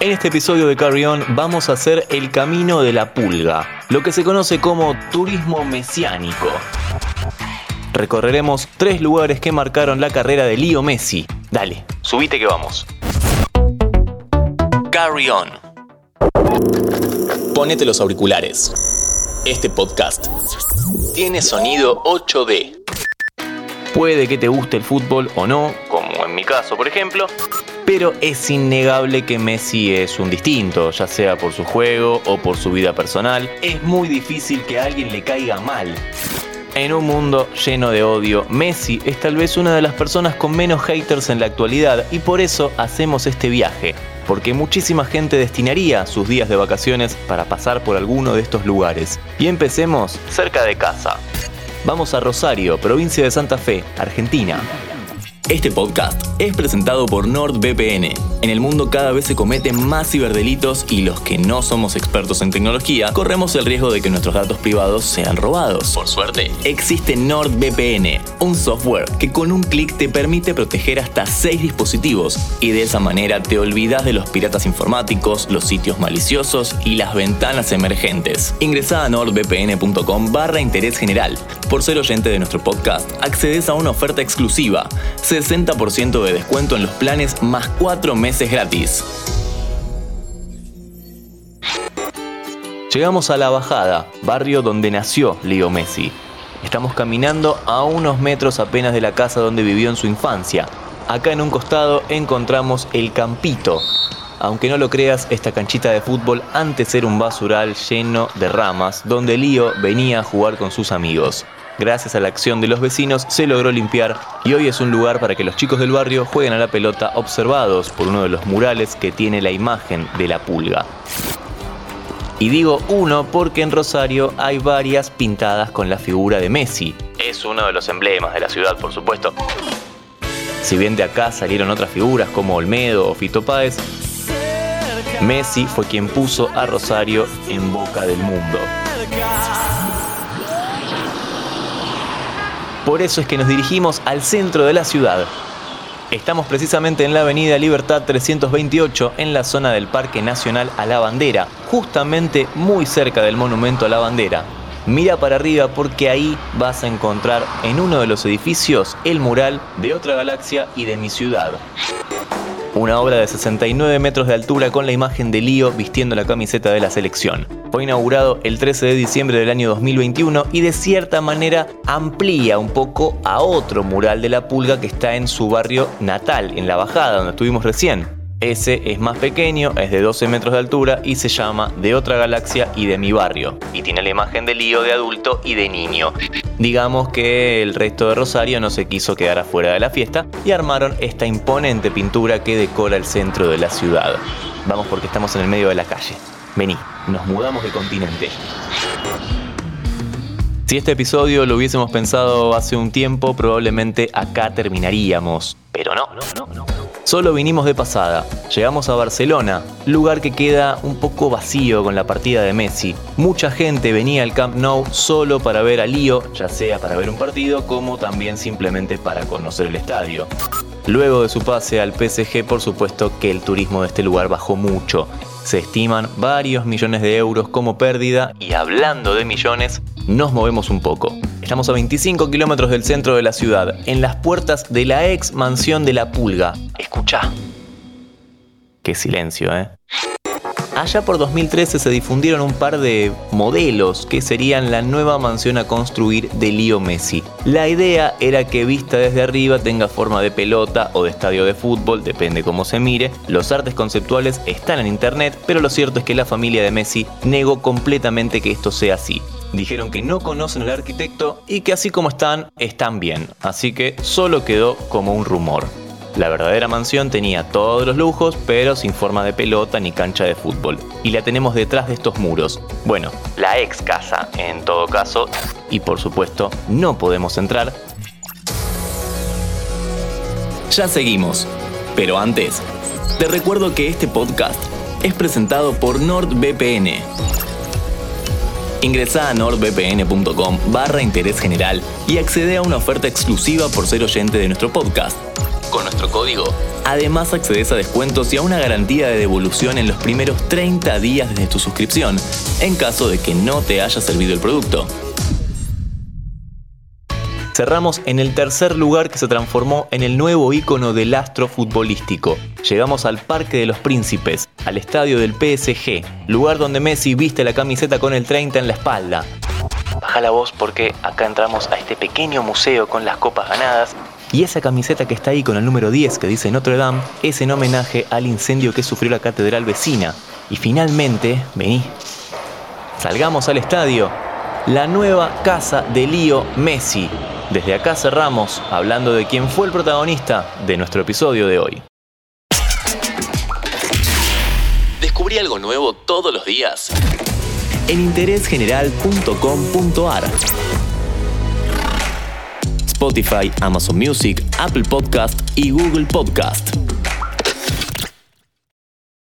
En este episodio de Carry On vamos a hacer el camino de la pulga, lo que se conoce como turismo mesiánico. Recorreremos tres lugares que marcaron la carrera de Leo Messi. Dale, subite que vamos. Carry On. Ponete los auriculares. Este podcast tiene sonido 8D. Puede que te guste el fútbol o no, como en mi caso por ejemplo, pero es innegable que Messi es un distinto, ya sea por su juego o por su vida personal. Es muy difícil que a alguien le caiga mal. En un mundo lleno de odio, Messi es tal vez una de las personas con menos haters en la actualidad y por eso hacemos este viaje, porque muchísima gente destinaría sus días de vacaciones para pasar por alguno de estos lugares. Y empecemos cerca de casa. Vamos a Rosario, provincia de Santa Fe, Argentina. Este podcast es presentado por NordVPN. En el mundo cada vez se cometen más ciberdelitos y los que no somos expertos en tecnología corremos el riesgo de que nuestros datos privados sean robados. Por suerte, existe NordVPN, un software que con un clic te permite proteger hasta 6 dispositivos y de esa manera te olvidas de los piratas informáticos, los sitios maliciosos y las ventanas emergentes. Ingresa a nordvpn.com barra interés general. Por ser oyente de nuestro podcast, accedes a una oferta exclusiva. 60% de descuento en los planes más 4 meses gratis. Llegamos a La Bajada, barrio donde nació Leo Messi. Estamos caminando a unos metros apenas de la casa donde vivió en su infancia. Acá en un costado encontramos el Campito. Aunque no lo creas, esta canchita de fútbol antes era un basural lleno de ramas donde Leo venía a jugar con sus amigos. Gracias a la acción de los vecinos se logró limpiar y hoy es un lugar para que los chicos del barrio jueguen a la pelota observados por uno de los murales que tiene la imagen de la pulga. Y digo uno porque en Rosario hay varias pintadas con la figura de Messi. Es uno de los emblemas de la ciudad, por supuesto. Si bien de acá salieron otras figuras como Olmedo o Fito Páez, Messi fue quien puso a Rosario en boca del mundo. Por eso es que nos dirigimos al centro de la ciudad. Estamos precisamente en la Avenida Libertad 328, en la zona del Parque Nacional a la Bandera, justamente muy cerca del Monumento a la Bandera. Mira para arriba porque ahí vas a encontrar en uno de los edificios el mural de otra galaxia y de mi ciudad. Una obra de 69 metros de altura con la imagen de Lío vistiendo la camiseta de la selección. Fue inaugurado el 13 de diciembre del año 2021 y de cierta manera amplía un poco a otro mural de la pulga que está en su barrio natal, en La Bajada, donde estuvimos recién. Ese es más pequeño, es de 12 metros de altura y se llama De otra galaxia y de mi barrio. Y tiene la imagen de Lío de adulto y de niño. Digamos que el resto de Rosario no se quiso quedar afuera de la fiesta y armaron esta imponente pintura que decora el centro de la ciudad. Vamos porque estamos en el medio de la calle. Vení, nos mudamos de continente. Si este episodio lo hubiésemos pensado hace un tiempo, probablemente acá terminaríamos. Pero no, no, no, no. Solo vinimos de pasada. Llegamos a Barcelona, lugar que queda un poco vacío con la partida de Messi. Mucha gente venía al Camp Nou solo para ver a Lío, ya sea para ver un partido como también simplemente para conocer el estadio. Luego de su pase al PSG, por supuesto que el turismo de este lugar bajó mucho. Se estiman varios millones de euros como pérdida y hablando de millones, nos movemos un poco. Estamos a 25 kilómetros del centro de la ciudad, en las puertas de la ex mansión de la Pulga. Escucha. Qué silencio, ¿eh? Allá por 2013 se difundieron un par de modelos que serían la nueva mansión a construir de Leo Messi. La idea era que vista desde arriba tenga forma de pelota o de estadio de fútbol, depende cómo se mire. Los artes conceptuales están en internet, pero lo cierto es que la familia de Messi negó completamente que esto sea así. Dijeron que no conocen al arquitecto y que así como están, están bien. Así que solo quedó como un rumor. La verdadera mansión tenía todos los lujos, pero sin forma de pelota ni cancha de fútbol. Y la tenemos detrás de estos muros. Bueno, la ex casa, en todo caso. Y por supuesto, no podemos entrar. Ya seguimos. Pero antes, te recuerdo que este podcast es presentado por NordVPN. Ingresa a nordvpn.com barra interés general y accede a una oferta exclusiva por ser oyente de nuestro podcast. Con nuestro código. Además accedes a descuentos y a una garantía de devolución en los primeros 30 días desde tu suscripción, en caso de que no te haya servido el producto. Cerramos en el tercer lugar que se transformó en el nuevo ícono del astro futbolístico. Llegamos al Parque de los Príncipes, al estadio del PSG, lugar donde Messi viste la camiseta con el 30 en la espalda. Baja la voz porque acá entramos a este pequeño museo con las copas ganadas y esa camiseta que está ahí con el número 10 que dice Notre Dame es en homenaje al incendio que sufrió la catedral vecina. Y finalmente, vení, salgamos al estadio, la nueva casa de Lío Messi. Desde acá cerramos hablando de quién fue el protagonista de nuestro episodio de hoy. Descubrí algo nuevo todos los días en interésgeneral.com.ar. Spotify, Amazon Music, Apple Podcast y Google Podcast.